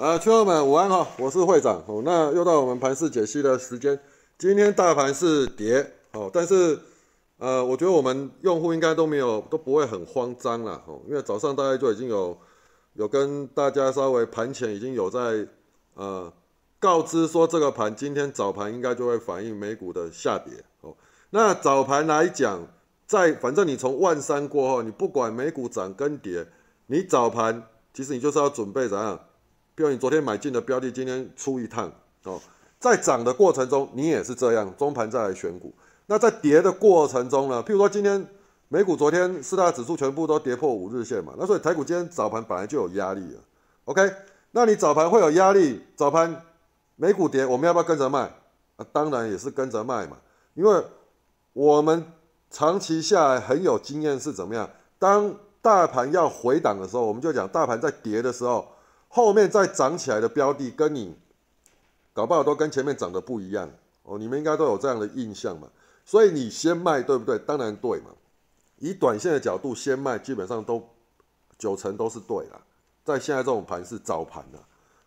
啊，群友们午安哈，我是会长哦。那又到我们盘市解析的时间。今天大盘是跌哦，但是呃，我觉得我们用户应该都没有都不会很慌张了哦，因为早上大概就已经有有跟大家稍微盘前已经有在呃告知说这个盘今天早盘应该就会反映美股的下跌哦。那早盘来讲，在反正你从万三过后，你不管美股涨跟跌，你早盘其实你就是要准备怎样？比如你昨天买进的标的，今天出一趟哦。在涨的过程中，你也是这样，中盘再来选股。那在跌的过程中呢？譬如说今天美股昨天四大指数全部都跌破五日线嘛，那所以台股今天早盘本来就有压力了。OK，那你早盘会有压力，早盘美股跌，我们要不要跟着卖？啊，当然也是跟着卖嘛，因为我们长期下来很有经验是怎么样？当大盘要回档的时候，我们就讲大盘在跌的时候，后面再涨起来的标的跟你。搞不好都跟前面涨的不一样哦，你们应该都有这样的印象嘛，所以你先卖对不对？当然对嘛。以短线的角度先卖，基本上都九成都是对了。在现在这种盘是早盘的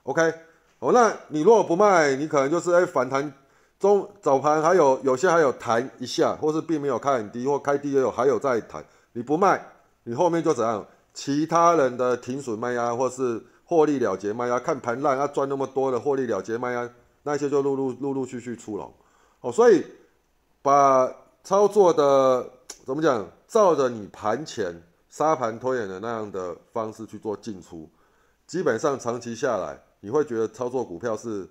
，OK。哦，那你如果不卖，你可能就是哎反弹中早盘还有有些还有弹一下，或是并没有开很低，或开低也有还有再弹，你不卖，你后面就怎样？其他人的停损卖压或是。获利了结卖压，看盘烂，要赚那么多的获利了结卖压，那些就陆陆陆陆续续出笼，哦，所以把操作的怎么讲，照着你盘前沙盘推演的那样的方式去做进出，基本上长期下来，你会觉得操作股票是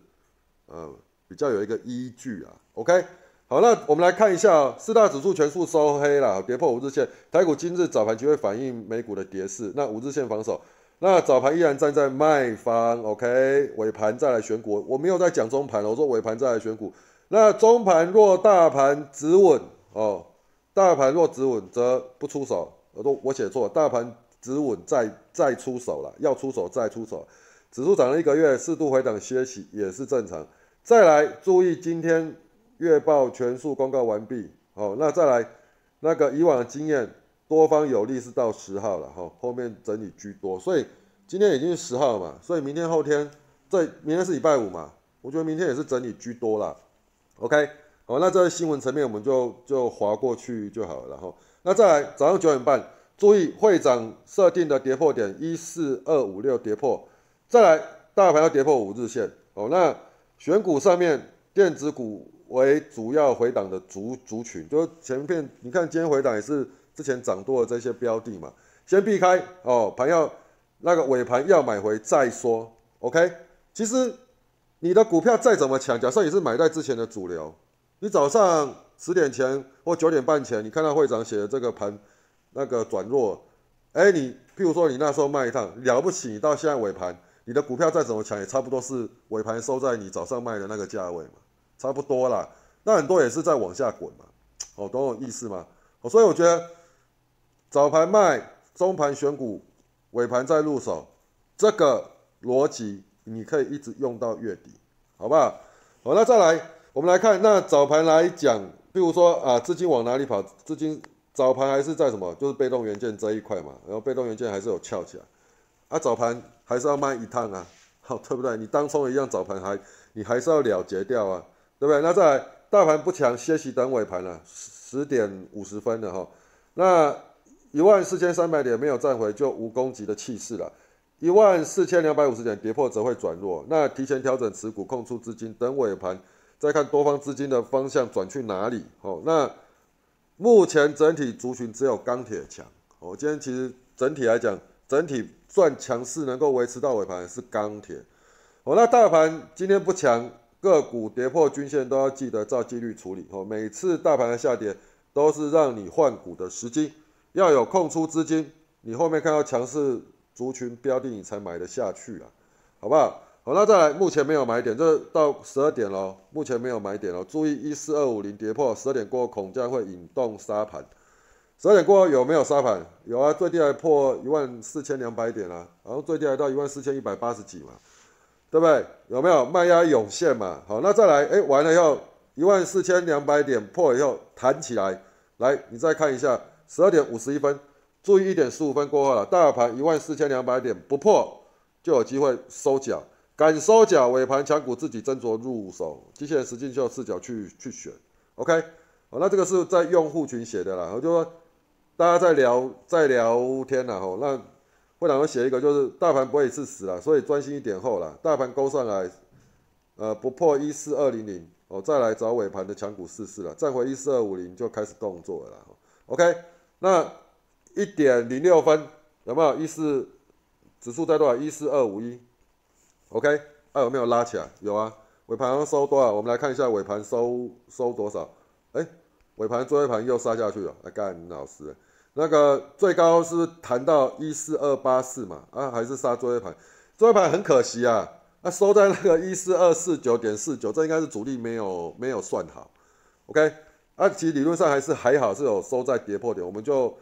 呃比较有一个依据啊。OK，好，那我们来看一下四大指数全数收黑了，跌破五日线，台股今日早盘就会反映美股的跌势，那五日线防守。那早盘依然站在卖方，OK，尾盘再来选股。我没有在讲中盘了，我说尾盘再来选股。那中盘若大盘止稳哦，大盘若止稳则不出手。我都我写错，大盘止稳再再出手了，要出手再出手。指数涨了一个月，适度回档歇息也是正常。再来注意今天月报全数公告完毕，好，那再来那个以往的经验。多方有利是到十号了哈，后面整理居多，所以今天已经是十号嘛，所以明天后天，这明天是礼拜五嘛，我觉得明天也是整理居多啦。OK，好，那这新闻层面我们就就划过去就好了，然后那再来早上九点半，注意会长设定的跌破点一四二五六跌破，再来大盘要跌破五日线哦，那选股上面电子股为主要回档的族族群，就是前片你看今天回档也是。之前涨多的这些标的嘛，先避开哦。盘要那个尾盘要买回再说，OK。其实你的股票再怎么强，假设你是买在之前的主流，你早上十点前或九点半前，你看到会长写的这个盘那个转弱，哎，你譬如说你那时候卖一趟了不起，你到现在尾盘，你的股票再怎么强，也差不多是尾盘收在你早上卖的那个价位嘛，差不多啦。那很多也是在往下滚嘛，哦，懂我意思吗？哦，所以我觉得。早盘卖，中盘选股，尾盘再入手，这个逻辑你可以一直用到月底，好不好？好，那再来，我们来看，那早盘来讲，比如说啊，资金往哪里跑？资金早盘还是在什么？就是被动元件这一块嘛，然后被动元件还是有翘起来，啊，早盘还是要卖一趟啊，好，对不对？你当冲一样，早盘还你还是要了结掉啊，对不对？那再来，大盘不强，歇息等尾盘了，十点五十分了哈，那。一万四千三百点没有站回就无攻击的气势了，一万四千两百五十点跌破则会转弱。那提前调整持股，空出资金，等尾盘再看多方资金的方向转去哪里。哦，那目前整体族群只有钢铁强。哦，今天其实整体来讲，整体算强势能够维持到尾盘是钢铁。哦，那大盘今天不强，个股跌破均线都要记得照纪律处理。哦，每次大盘的下跌都是让你换股的时机。要有空出资金，你后面看到强势族群标的，你才买得下去啊，好不好？好，那再来，目前没有买点，这到十二点了，目前没有买点了，注意一四二五零跌破十二点过后，恐将会引动沙盘。十二点过后有没有沙盘？有啊，最低还破一万四千两百点啊，然后最低还到一万四千一百八十几嘛，对不对？有没有卖压涌现嘛？好，那再来，哎，完了以后一万四千两百点破以后弹起来，来，你再看一下。十二点五十一分，注意一点十五分过后了，大盘一万四千两百点不破就有机会收脚，敢收脚，尾盘强股自己斟酌入手，机器人实境秀视角去去选，OK，好，那这个是在用户群写的啦，我就说大家在聊在聊天啦，吼，那会长会写一个，就是大盘不会是死了，所以专心一点后啦，大盘勾上来，呃，不破一四二零零，哦，再来找尾盘的强股试试了，站回一四二五零就开始动作了，OK，那一点零六分有没有一四？指数在多少？一四二五一，OK，啊有没有拉起来？有啊，尾盘收多少？我们来看一下尾盘收收多少？哎，尾盘最后一盘又杀下去了，来干老师，那个最高是谈到一四二八四嘛？啊，还是杀最后一盘？最后一盘很可惜啊，那收在那个一四二四九点四九，这应该是主力没有没有算好，OK，啊，其实理论上还是还好是有收在跌破点，我们就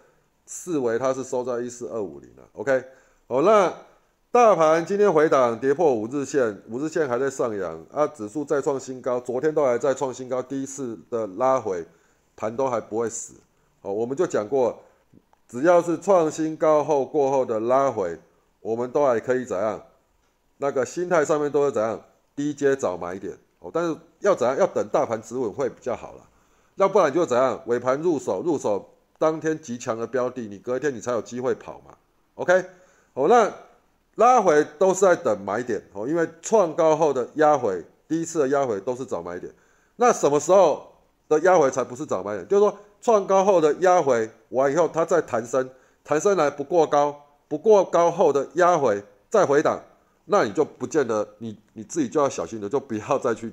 视为它是收在一四二五零了，OK。好，那大盘今天回档跌破五日线，五日线还在上扬啊，指数再创新高，昨天都还在创新高，第一次的拉回，盘都还不会死。好，我们就讲过，只要是创新高后过后的拉回，我们都还可以怎样？那个心态上面都是怎样？低阶早买点哦，但是要怎样？要等大盘止稳会比较好了，要不然就怎样？尾盘入手，入手当天极强的标的，你隔一天你才有机会跑嘛。OK。哦，那拉回都是在等买点哦，因为创高后的压回，第一次的压回都是找买点。那什么时候的压回才不是找买点？就是说创高后的压回完以后，它再弹升，弹升来不过高，不过高后的压回再回档，那你就不见得你你自己就要小心的，就不要再去，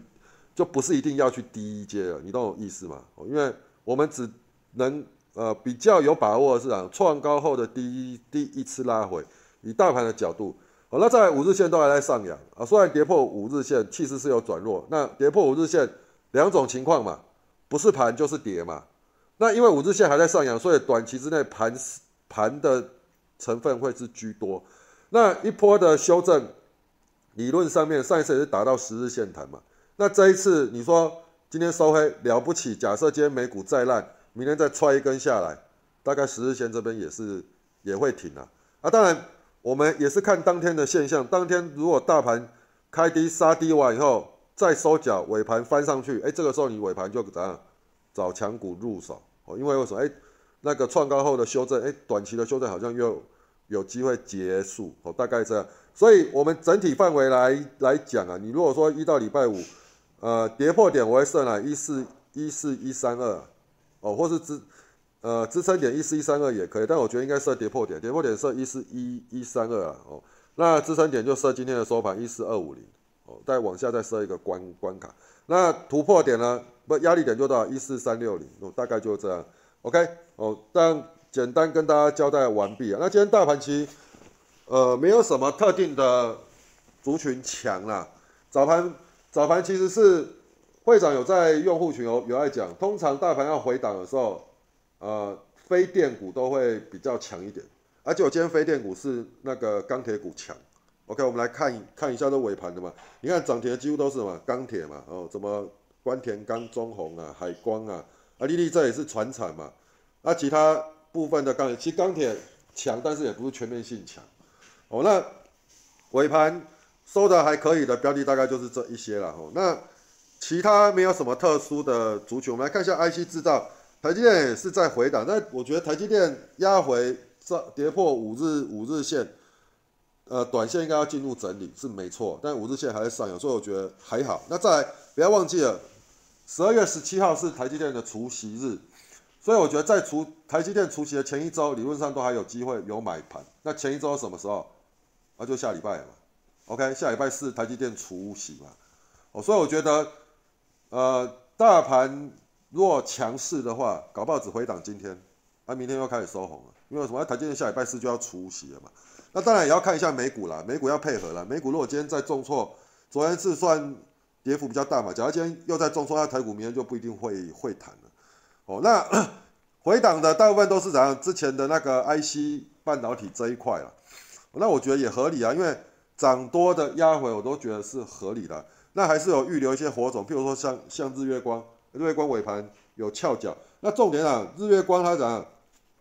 就不是一定要去低阶了，你懂我意思吗？因为我们只能呃比较有把握的是啊，创高后的第一第一次拉回。以大盘的角度，好，那在五日线都还在上扬啊，虽然跌破五日线，气势是有转弱。那跌破五日线两种情况嘛，不是盘就是跌嘛。那因为五日线还在上扬，所以短期之内盘盘的成分会是居多。那一波的修正，理论上面上一次也是达到十日线弹嘛。那这一次你说今天收黑了不起，假设今天美股再烂，明天再踹一根下来，大概十日线这边也是也会停啊。啊，当然。我们也是看当天的现象，当天如果大盘开低杀低完以后再收脚，尾盘翻上去，哎，这个时候你尾盘就怎样找强股入手哦，因为为什么？哎，那个创高后的修正，哎，短期的修正好像又有机会结束哦，大概这样。所以我们整体范围来来讲啊，你如果说一到礼拜五，呃，跌破点我会设来一四一四一三二。哦，或是支。呃，支撑点一四一三二也可以，但我觉得应该设跌破点，跌破点设一四一一三二啊，哦，那支撑点就设今天的收盘一四二五零，哦，再往下再设一个关关卡，那突破点呢，不压力点就到一四三六零，哦，大概就这样，OK，哦，但简单跟大家交代完毕啊，那今天大盘其呃没有什么特定的族群强啦，早盘早盘其实是会长有在用户群有有在讲，通常大盘要回档的时候。呃，非电股都会比较强一点，而且我今天非电股是那个钢铁股强。OK，我们来看看一下这尾盘的嘛，你看涨停的几乎都是什么钢铁嘛，哦，什么关田钢、中红啊、海光啊，啊，丽丽这也是船产嘛，那其他部分的钢铁，其实钢铁强，但是也不是全面性强。哦，那尾盘收的还可以的标的大概就是这一些了。哦，那其他没有什么特殊的族群，我们来看一下 IC 制造。台积电也是在回档，那我觉得台积电压回上跌破五日五日线，呃，短线应该要进入整理是没错，但五日线还在上扬，所以我觉得还好。那再来不要忘记了，十二月十七号是台积电的除夕日，所以我觉得在除台积电除夕的前一周，理论上都还有机会有买盘。那前一周什么时候？那就下礼拜嘛。OK，下礼拜四台积电除息嘛。哦，所以我觉得，呃，大盘。若强势的话，搞不好只回档今天，啊，明天又开始收红了。因为什么？台积电下礼拜四就要除息了嘛。那当然也要看一下美股啦，美股要配合了。美股如果今天再重挫，昨天是算跌幅比较大嘛。假如今天又再重挫，那台股明天就不一定会会弹了。哦，那 回档的大部分都是怎样？之前的那个 IC 半导体这一块了。那我觉得也合理啊，因为涨多的压回我都觉得是合理的。那还是有预留一些火种，譬如说像像日月光。日月光尾盘有翘脚，那重点啊，日月光它怎样？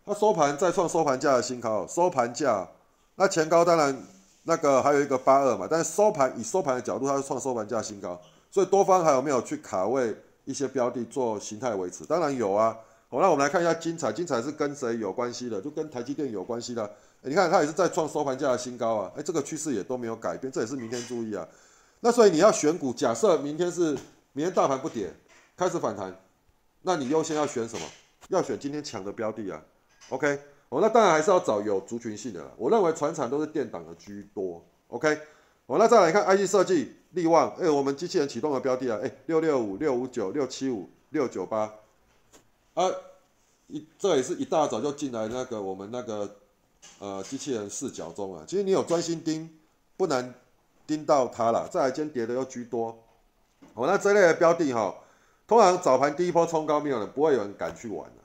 它收盘再创收盘价的新高，收盘价，那前高当然那个还有一个八二嘛，但是收盘以收盘的角度，它是创收盘价新高，所以多方还有没有去卡位一些标的做形态维持？当然有啊。好，那我们来看一下精彩，精彩是跟谁有关系的？就跟台积电有关系的。你看它也是在创收盘价的新高啊，哎，这个趋势也都没有改变，这也是明天注意啊。那所以你要选股，假设明天是明天大盘不跌，开始反弹，那你优先要选什么？要选今天强的标的啊。OK，哦，那当然还是要找有族群性的。我认为船产都是电档的居多。OK，哦，那再来看 IC 设计，力旺，哎，我们机器人启动的标的啊，哎，六六五六五九六七五六九八，啊，一这也是一大早就进来那个我们那个呃机器人视角中啊。其实你有专心盯，不难盯到它了。再来今天跌的又居多，哦，那这类的标的哈，通常早盘第一波冲高没有人，不会有人敢去玩的。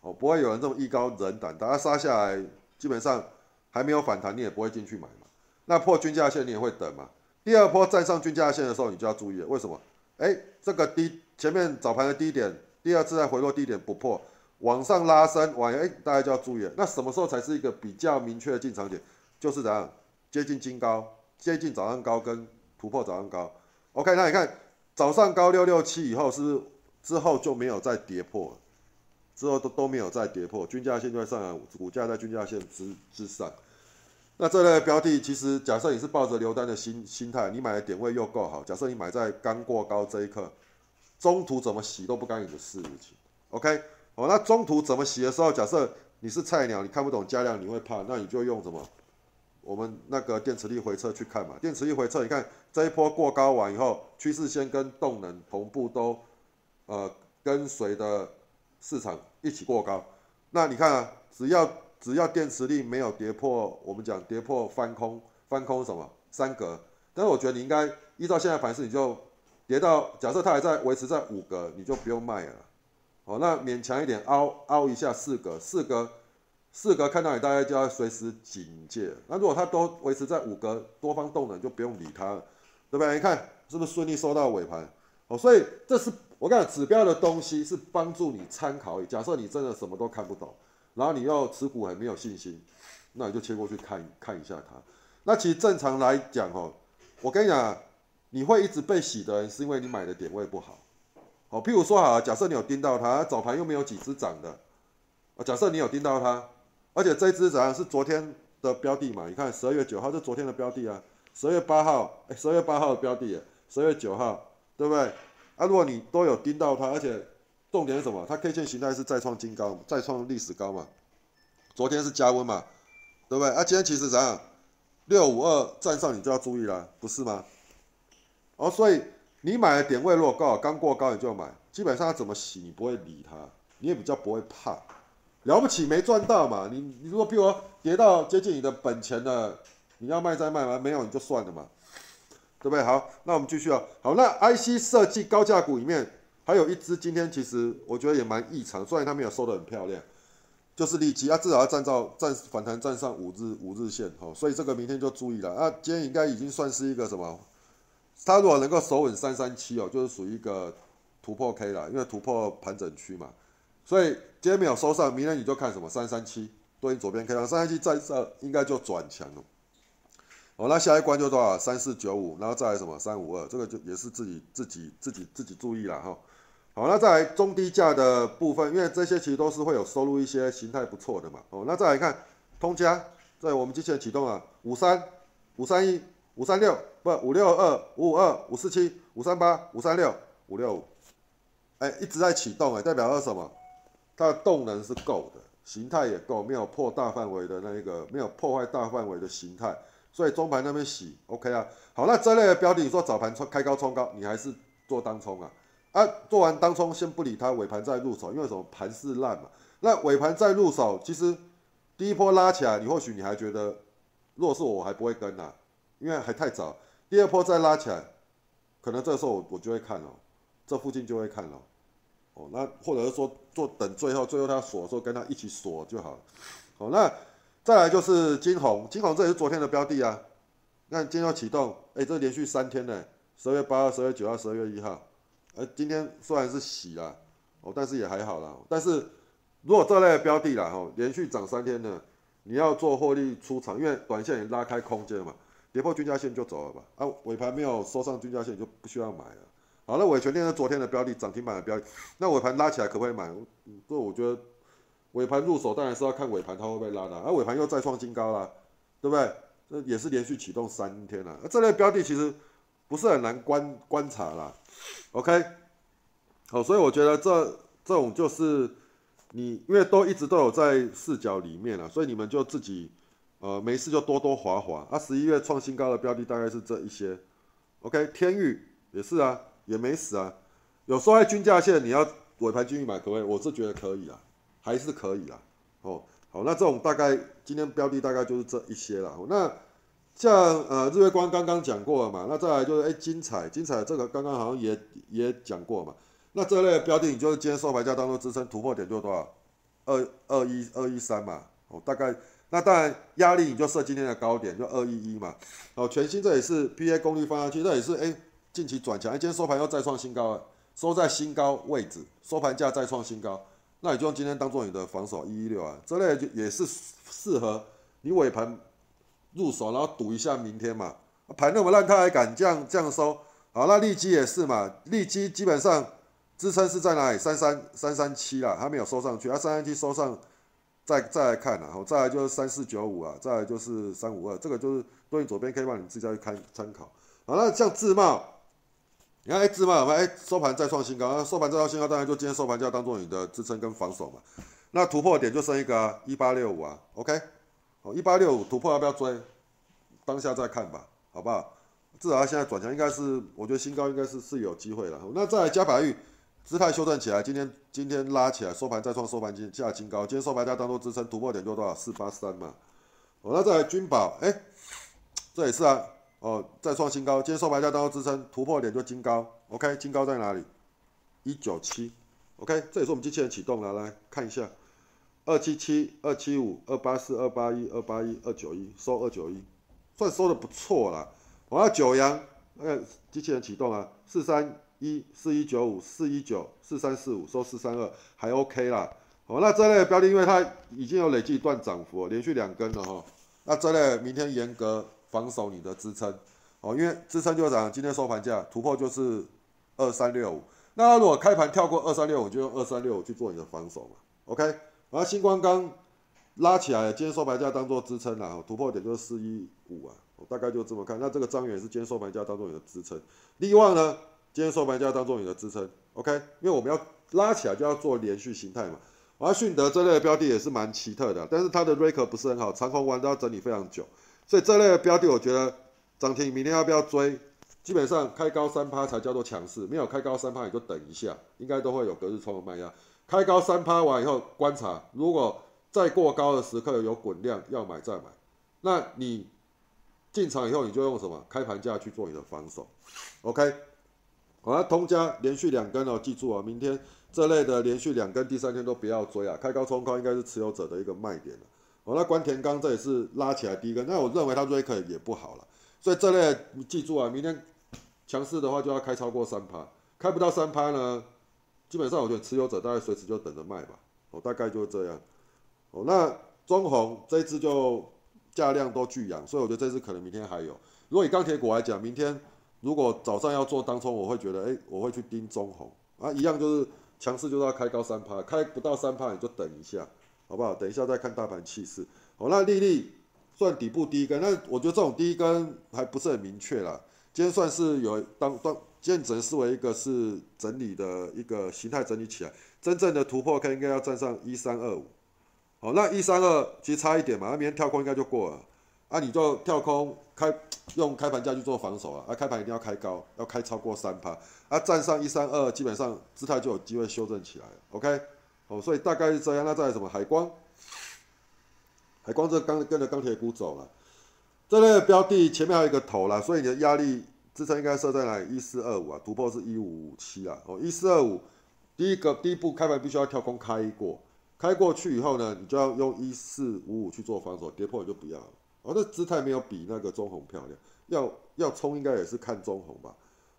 哦，不会有人这么艺高人胆，大家杀下来，基本上还没有反弹，你也不会进去买嘛。那破均价线你也会等嘛。第二波站上均价线的时候，你就要注意了。为什么？哎，这个低前面早盘的低点，第二次再回落低点不破，往上拉升，往哎，大家就要注意了。那什么时候才是一个比较明确的进场点？就是怎样接近金高，接近早上高跟突破早上高。OK，那你看早上高六六七以后是之后就没有再跌破了。之后都都没有再跌破均价线，就在上扬，股价在均价线之之上。那这类标的，其实假设你是抱着留单的心心态，你买的点位又够好，假设你买在刚过高这一刻，中途怎么洗都不干你的事情。OK，好，那中途怎么洗的时候，假设你是菜鸟，你看不懂加量，你会怕，那你就用什么？我们那个电磁力回撤去看嘛。电磁力回撤，你看这一波过高完以后，趋势线跟动能同步都呃跟随的。市场一起过高，那你看啊，只要只要电池力没有跌破，我们讲跌破翻空，翻空什么三格，但是我觉得你应该依照现在盘势，你就跌到假设它还在维持在五格，你就不用卖了，哦，那勉强一点凹凹一下四格，四格四格看到你大概就要随时警戒，那如果它都维持在五格，多方动能就不用理它了，对不对？你看是不是顺利收到尾盘？哦，所以这是。我讲指标的东西是帮助你参考。假设你真的什么都看不懂，然后你又持股很没有信心，那你就切过去看看一下它。那其实正常来讲哦，我跟你讲，你会一直被洗的人，是因为你买的点位不好。好，譬如说好，假设你有盯到它，早盘又没有几只涨的。啊，假设你有盯到它，而且这只怎样是昨天的标的嘛？你看十二月九号是昨天的标的啊，十二月八号，哎，十二月八号的标的，十二月九号，对不对？啊，如果你都有盯到它，而且重点是什么？它 K 线形态是再创新高，再创历史高嘛？昨天是加温嘛？对不对？啊，今天其实怎样？六五二站上你就要注意了，不是吗？哦，所以你买的点位如果高，刚过高你就要买，基本上它怎么洗你不会理它，你也比较不会怕。了不起没赚到嘛？你你如果比如跌到接近你的本钱了，你要卖再卖吗？没有你就算了嘛。对不对？好，那我们继续啊。好，那 IC 设计高价股里面还有一只，今天其实我觉得也蛮异常，虽然它没有收的很漂亮，就是利基，它至少要站到站反弹站上五日五日线，哈，所以这个明天就注意了。那今天应该已经算是一个什么？它如果能够守稳三三七哦，就是属于一个突破 K 了，因为突破盘整区嘛。所以今天没有收上，明天你就看什么三三七，对应左边 K 线，三三七站上应该就转强了。哦，那下一关就多少？三四九五，然后再来什么？三五二，这个就也是自己自己自己自己注意了哈。好，那再来中低价的部分，因为这些其实都是会有收入一些形态不错的嘛。哦，那再来看通家，在我们机器启动啊，五三五三一五三六不五六二五五二五四七五三八五三六五六五，哎，一直在启动哎，代表是什么？它的动能是够的，形态也够，没有破大范围的那一个，没有破坏大范围的形态。所以中盘那边洗，OK 啊，好，那这类的标的，你说早盘冲开高冲高，你还是做当冲啊？啊，做完当冲先不理它，尾盘再入手，因为什么？盘势烂嘛。那尾盘再入手，其实第一波拉起来，你或许你还觉得，如果是我，我还不会跟呐，因为还太早。第二波再拉起来，可能这时候我我就会看了，这附近就会看了。哦，那或者是说做等最后，最后它锁的时候跟它一起锁就好了。好，那。再来就是金红，金红这也是昨天的标的啊。那今天要启动，哎，这连续三天呢，十二月八号、十二月九号、十二月一号，呃，今天虽然是洗了，哦，但是也还好啦。但是如果这类的标的啦，哈，连续涨三天呢，你要做获利出场，因为短线也拉开空间嘛。跌破均价线就走了吧。啊，尾盘没有收上均价线就不需要买了。好，那尾权链是昨天的标的，涨停板的标的，那尾盘拉起来可不可以买？这我觉得尾盘入手当然是要看尾盘它会不会拉的，而尾盘又再创新高了，对不对？这也是连续启动三天了。那这类标的其实不是很难观观察啦。OK，好，所以我觉得这这种就是你因为都一直都有在视角里面了，所以你们就自己呃没事就多多划划。啊，十一月创新高的标的大概是这一些。OK，天域也是啊。也没死啊，有时候在均价线你要尾盘进去买可不可以？我是觉得可以啊，还是可以啦。哦，好，那这种大概今天标的大概就是这一些了。那像呃日月光刚刚讲过了嘛，那再来就是哎精彩精彩这个刚刚好像也也讲过嘛。那这类标的你就是今天收盘价当中支撑突破点就多少？二二一二一三嘛。哦，大概那当然压力你就设今天的高点就二一一嘛。哦，全新这也是 P A 功率放上去，这也是哎。近期转强，今天收盘又再创新高了，收在新高位置，收盘价再创新高，那你就用今天当做你的防守一一六啊，这类就也是适合你尾盘入手，然后赌一下明天嘛。盘那么烂，他还敢这样这样收？好，那利基也是嘛，利基基本上支撑是在哪里？三三三三七啦，还没有收上去，啊，三三七收上，再再来看啊，好，再来就是三四九五啊，再来就是三五二，这个就是对应左边 K 棒，你自己再去看参考。好，那像自贸。你看，哎，芝麻，哎，收盘再创新高，那收盘再创新高，当然就今天收盘价当做你的支撑跟防守嘛。那突破点就剩一个，一八六五啊，OK，好，一八六五突破要不要追？当下再看吧，好不好？至少它现在转强，应该是，我觉得新高应该是是有机会了。那再来加百玉，姿态修正起来，今天今天拉起来，收盘再创收盘金价新高，今天收盘价当做支撑，突破点就多少？四八三嘛。好，那再来君宝，哎，这也是啊。哦，再创新高，今天收盘价当做支撑，突破点就金高，OK，金高在哪里？一九七，OK，这也是我们机器人启动了，来看一下，二七七、二七五、二八四、二八一、二八一、二九一，收二九一，算收的不错了。我要九阳，那机器人启动啊，四三一、四一九五、四一九、四三四五，收四三二，还 OK 啦。好，那这类标的，因为它已经有累计一段涨幅，连续两根了哈。那这类明天严格。防守你的支撑，哦，因为支撑就涨，今天收盘价突破就是二三六五。那如果开盘跳过二三六五，就用二三六五去做你的防守嘛。OK，然后星光刚拉起来，今天收盘价当做支撑了，突破点就是四一五啊，我大概就这么看。那这个张元是今天收盘价当做你的支撑，利旺呢，今天收盘价当做你的支撑。OK，因为我们要拉起来就要做连续形态嘛。而迅德这类的标的也是蛮奇特的，但是它的 r e c o r 不是很好，长虹完都要整理非常久。所以这类的标的，我觉得涨停明天要不要追？基本上开高三趴才叫做强势，没有开高三趴你就等一下，应该都会有隔日冲的卖压。开高三趴完以后观察，如果再过高的时刻有滚量要买再买，那你进场以后你就用什么开盘价去做你的防守。OK，好，通家连续两根哦，记住啊，明天这类的连续两根，第三天都不要追啊，开高冲高应该是持有者的一个卖点了。哦，那关田刚这也是拉起来第一根，那我认为它瑞克也不好了，所以这类你记住啊，明天强势的话就要开超过三趴，开不到三趴呢，基本上我觉得持有者大概随时就等着卖吧，哦，大概就是这样。哦，那中红这支就价量都巨阳，所以我觉得这支可能明天还有。如果以钢铁股来讲，明天如果早上要做当冲，我会觉得，哎，我会去盯中红啊，一样就是强势就是要开高三趴，开不到三趴你就等一下。好不好？等一下再看大盘气势。好，那丽丽算底部第一根，那我觉得这种第一根还不是很明确啦。今天算是有当当，今天只能视为一个是整理的一个形态整理起来，真正的突破可应该要站上一三二五。好，那一三二其实差一点嘛，那明天跳空应该就过了。啊，你就跳空开用开盘价去做防守啊，啊，开盘一定要开高，要开超过三趴，啊，站上一三二，基本上姿态就有机会修正起来。OK。哦，所以大概是这样。那再来什么海光？海光这刚跟着钢铁股走了，这类标的前面还有一个头啦，所以你的压力支撑应该设在哪里？一四二五啊，突破是一五五七啊。哦，一四二五，第一个第一步开盘必须要跳空开过，开过去以后呢，你就要用一四五五去做防守，跌破你就不要了。哦，那姿态没有比那个中红漂亮，要要冲应该也是看中红吧。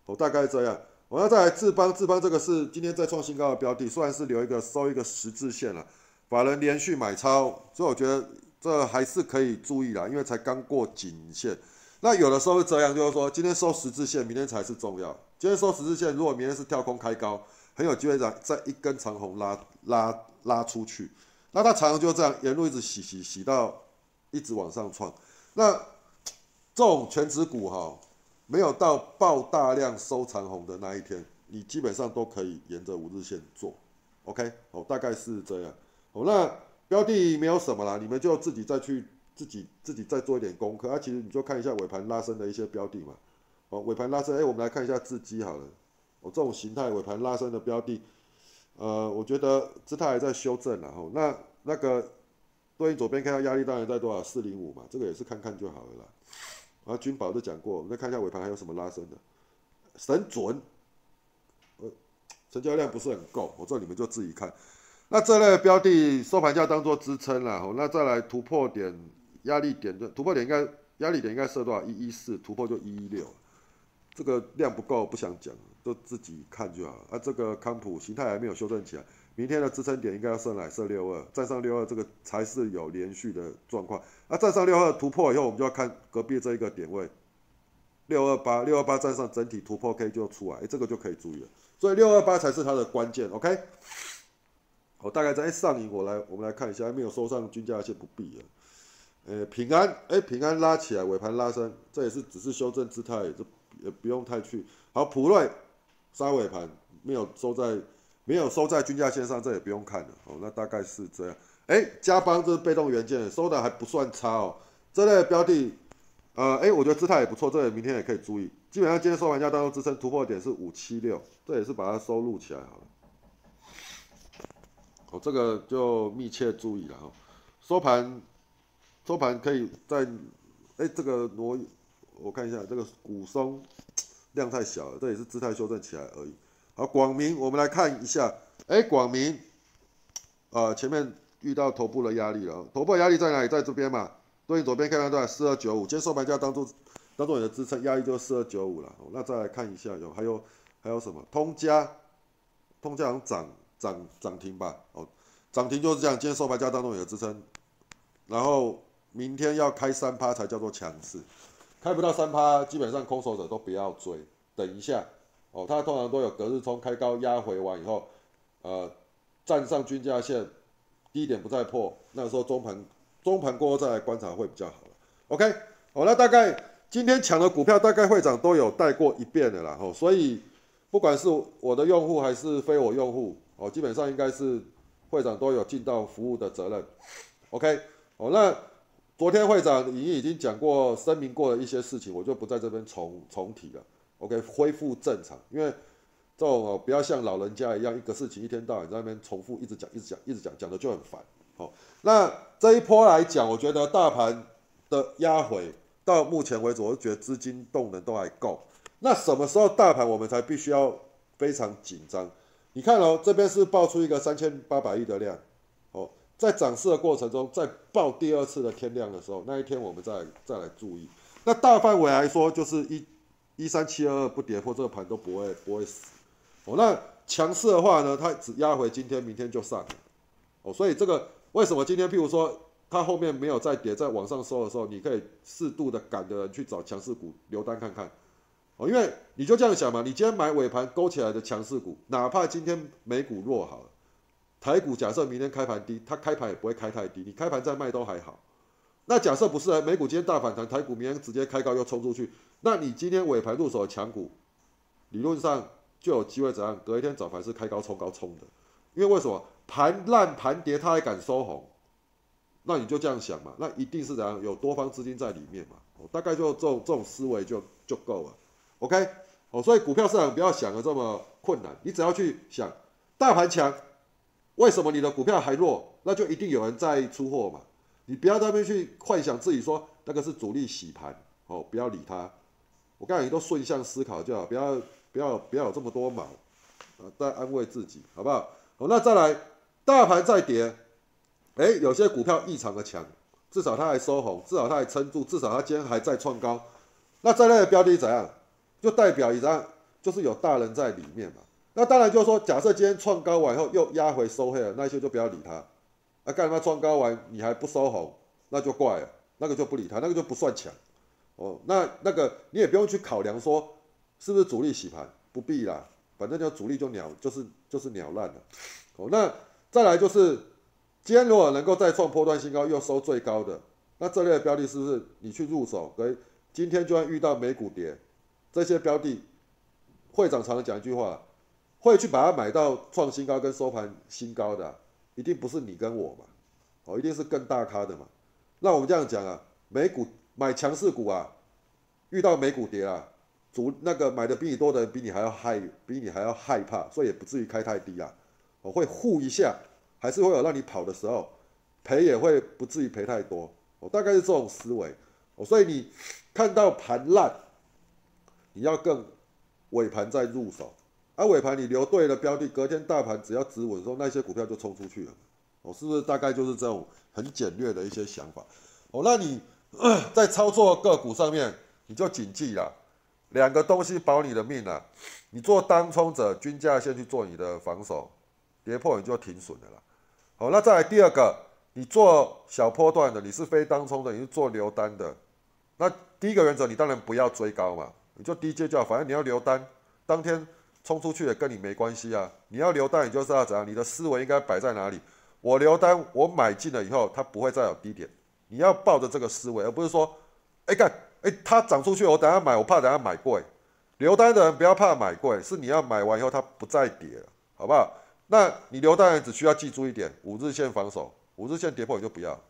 哦，大概这样。我要再来智邦，智邦这个是今天再创新高的标的，虽然是留一个收一个十字线了，法人连续买超，所以我觉得这还是可以注意啦，因为才刚过颈线，那有的时候是这样，就是说今天收十字线，明天才是重要。今天收十字线，如果明天是跳空开高，很有机会在在一根长红拉拉拉出去。那它常常就这样沿路一直洗洗洗到一直往上创。那这种全指股哈，没有到爆大量收长红的那一天，你基本上都可以沿着五日线做。OK，哦，大概是这样。哦，那标的没有什么啦，你们就自己再去。自己自己再做一点功课啊，其实你就看一下尾盘拉升的一些标的嘛。哦，尾盘拉升，哎，我们来看一下自基好了。哦，这种形态尾盘拉升的标的，呃，我觉得姿态还在修正了哈。那那个对应左边看到压力当然在多少？四零五嘛，这个也是看看就好了啦。然后君宝都讲过，我们再看一下尾盘还有什么拉升的。神准，呃，成交量不是很够，我这你们就自己看。那这类标的收盘价当做支撑了，哦，那再来突破点。压力点的突破点应该压力点应该设多少？一一四突破就一一六，这个量不够，不想讲，都自己看就好。啊，这个康普形态还没有修正起来，明天的支撑点应该要设来设六二，站上六二这个才是有连续的状况。啊，站上六二突破以后，我们就要看隔壁这一个点位，六二八六二八站上整体突破 K 就出来，哎，这个就可以注意了。所以六二八才是它的关键，OK？我大概在上影，我来我们来看一下，还没有收上均价线不必了。呃，平安，哎，平安拉起来，尾盘拉升，这也是只是修正姿态，这也不用太去。好，普瑞杀尾盘，没有收在，没有收在均价线上，这也不用看了。哦，那大概是这样。哎，加邦这是被动元件，收的还不算差哦。这类标的，呃，哎，我觉得姿态也不错，这个明天也可以注意。基本上今天收盘价当中支撑突破点是五七六，这也是把它收录起来好了。哦，这个就密切注意了哈。收盘。收盘可以在，哎，这个挪，我看一下这个股松量太小了，这也是姿态修正起来而已。好，广明，我们来看一下，哎，广明，啊，前面遇到头部的压力了，头部压力在哪里？在这边嘛，对左边看到多少？四二九五，今天收盘价当做当做你的支撑，压力就四二九五了。那再来看一下，有还有还有什么？通家，通家涨涨涨停吧？哦，涨停就是这样，今天收盘价当中有支撑，然后。明天要开三趴才叫做强势，开不到三趴，基本上空手者都不要追，等一下哦。它通常都有隔日冲开高压回完以后，呃，站上均价线，低点不再破，那时候中盘中盘过后再来观察会比较好。OK，好，那大概今天抢的股票大概会长都有带过一遍的啦，哦，所以不管是我的用户还是非我用户，哦，基本上应该是会长都有尽到服务的责任。OK，好，那。昨天会长已经已经讲过、声明过的一些事情，我就不在这边重重提了。OK，恢复正常，因为这种哦，不要像老人家一样，一个事情一天到晚在那边重复，一直讲、一直讲、一直讲，讲的就很烦。好，那这一波来讲，我觉得大盘的压回到目前为止，我觉得资金动能都还够。那什么时候大盘我们才必须要非常紧张？你看哦，这边是爆出一个三千八百亿的量。哦在涨势的过程中，在报第二次的天量的时候，那一天我们再再来注意。那大范围来说，就是一一三七二二不跌破，这个盘都不会不会死。哦，那强势的话呢，它只压回今天，明天就上。哦，所以这个为什么今天，譬如说它后面没有再跌，在往上收的时候，你可以适度的赶的人去找强势股留单看看。哦，因为你就这样想嘛，你今天买尾盘勾起来的强势股，哪怕今天美股弱好了。台股假设明天开盘低，它开盘也不会开太低，你开盘再卖都还好。那假设不是啊，美股今天大反弹，台股明天直接开高又冲出去，那你今天尾盘入手的强股，理论上就有机会怎样？隔一天早盘是开高冲高冲的，因为为什么盘烂盘跌它还敢收红？那你就这样想嘛，那一定是怎样？有多方资金在里面嘛？大概就这种这种思维就就够了。OK，哦，所以股票市场不要想的这么困难，你只要去想大盘强。为什么你的股票还弱？那就一定有人在出货嘛。你不要在那边去幻想自己说那个是主力洗盘哦，不要理他。我告诉你，都顺向思考就好，不要不要不要有这么多毛啊，在安慰自己，好不好？好，那再来，大盘再跌，哎，有些股票异常的强，至少它还收红，至少它还撑住，至少它今天还在创高。那这类的标的怎样？就代表一张，就是有大人在里面嘛。那当然就是说，假设今天创高完以后又压回收黑了，那些就不要理它。那干嘛创高完你还不收红，那就怪了，那个就不理他，那个就不算强。哦，那那个你也不用去考量说是不是主力洗盘，不必啦，反正就主力就鸟就是就是鸟烂了。哦，那再来就是今天如果能够再创波段新高又收最高的，那这类的标的是不是你去入手？以今天就算遇到美股跌，这些标的会长常常讲一句话，会去把它买到创新高跟收盘新高的，一定不是你跟我嘛，哦，一定是更大咖的嘛。那我们这样讲啊，美股买强势股啊，遇到美股跌啊，主那个买的比你多的人比你还要害，比你还要害怕，所以也不至于开太低啊。我会护一下，还是会有让你跑的时候，赔也会不至于赔太多。我大概是这种思维。哦，所以你看到盘烂，你要更尾盘再入手。而尾盘你留对了标的，隔天大盘只要止稳的时候，那些股票就冲出去了。哦，是不是大概就是这种很简略的一些想法？哦，那你 在操作个股上面，你就谨记了两个东西保你的命啊。你做当冲者，均价线去做你的防守，跌破你就停损的了。好，那再来第二个，你做小波段的，你是非当冲的，你是做留单的。那第一个原则，你当然不要追高嘛，你就低阶就好，反正你要留单，当天冲出去也跟你没关系啊。你要留单，你就是要怎样？你的思维应该摆在哪里？我留单，我买进了以后，它不会再有低点。你要抱着这个思维，而不是说，哎干，哎它涨出去，我等下买，我怕等下买贵。留单的人不要怕买贵，是你要买完以后它不再跌了，好不好？那你留单人只需要记住一点，五日线防守，五日线跌破你就不要，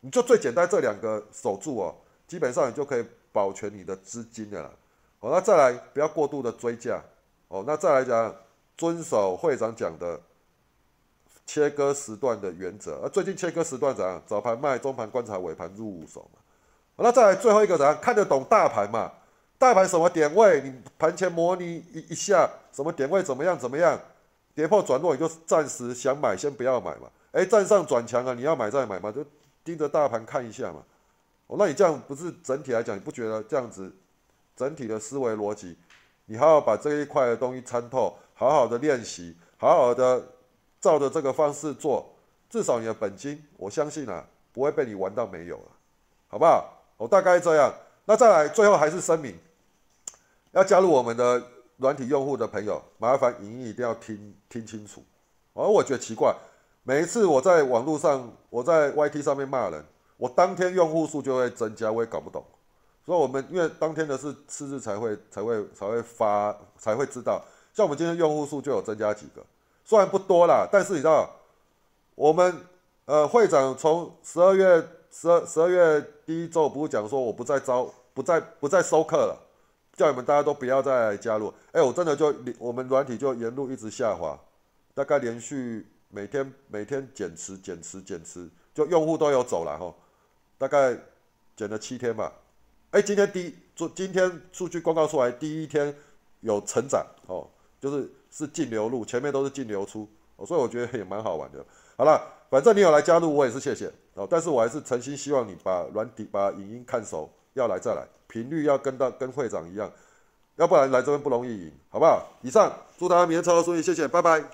你就最简单这两个守住哦，基本上你就可以保全你的资金的了。好，那再来不要过度的追价，哦，那再来讲遵守会长讲的。切割时段的原则，而最近切割时段怎样？早盘卖，中盘观察，尾盘入手嘛。那再来最后一个怎样？看得懂大盘嘛？大盘什么点位？你盘前模拟一一下，什么点位怎么样？怎么样？跌破转弱，你就暂时想买，先不要买嘛。哎，站上转强啊，你要买再买嘛，就盯着大盘看一下嘛。哦，那你这样不是整体来讲，你不觉得这样子整体的思维逻辑，你好好把这一块的东西参透，好好的练习，好好的。照着这个方式做，至少你的本金，我相信啊，不会被你玩到没有了，好不好？我大概这样。那再来，最后还是声明，要加入我们的软体用户的朋友，麻烦影音一定要听听清楚。而我觉得奇怪，每一次我在网络上，我在 YT 上面骂人，我当天用户数就会增加，我也搞不懂。所以，我们因为当天的是次日才会才会才会发才会知道，像我们今天用户数就有增加几个。虽然不多啦，但是你知道，我们呃会长从十二月十二十二月第一周不是讲说我不再招不再不再收客了，叫你们大家都不要再加入。哎，我真的就我们软体就沿路一直下滑，大概连续每天每天减持减持减持，就用户都有走了哈，大概减了七天吧。哎，今天第一做今天数据公告出来第一天有成长哦，就是。是净流入，前面都是净流出，所以我觉得也蛮好玩的。好了，反正你有来加入，我也是谢谢哦。但是我还是诚心希望你把软底、把影音看熟，要来再来，频率要跟到跟会长一样，要不然来这边不容易赢，好不好？以上，祝大家明天操作顺利，谢谢，拜拜。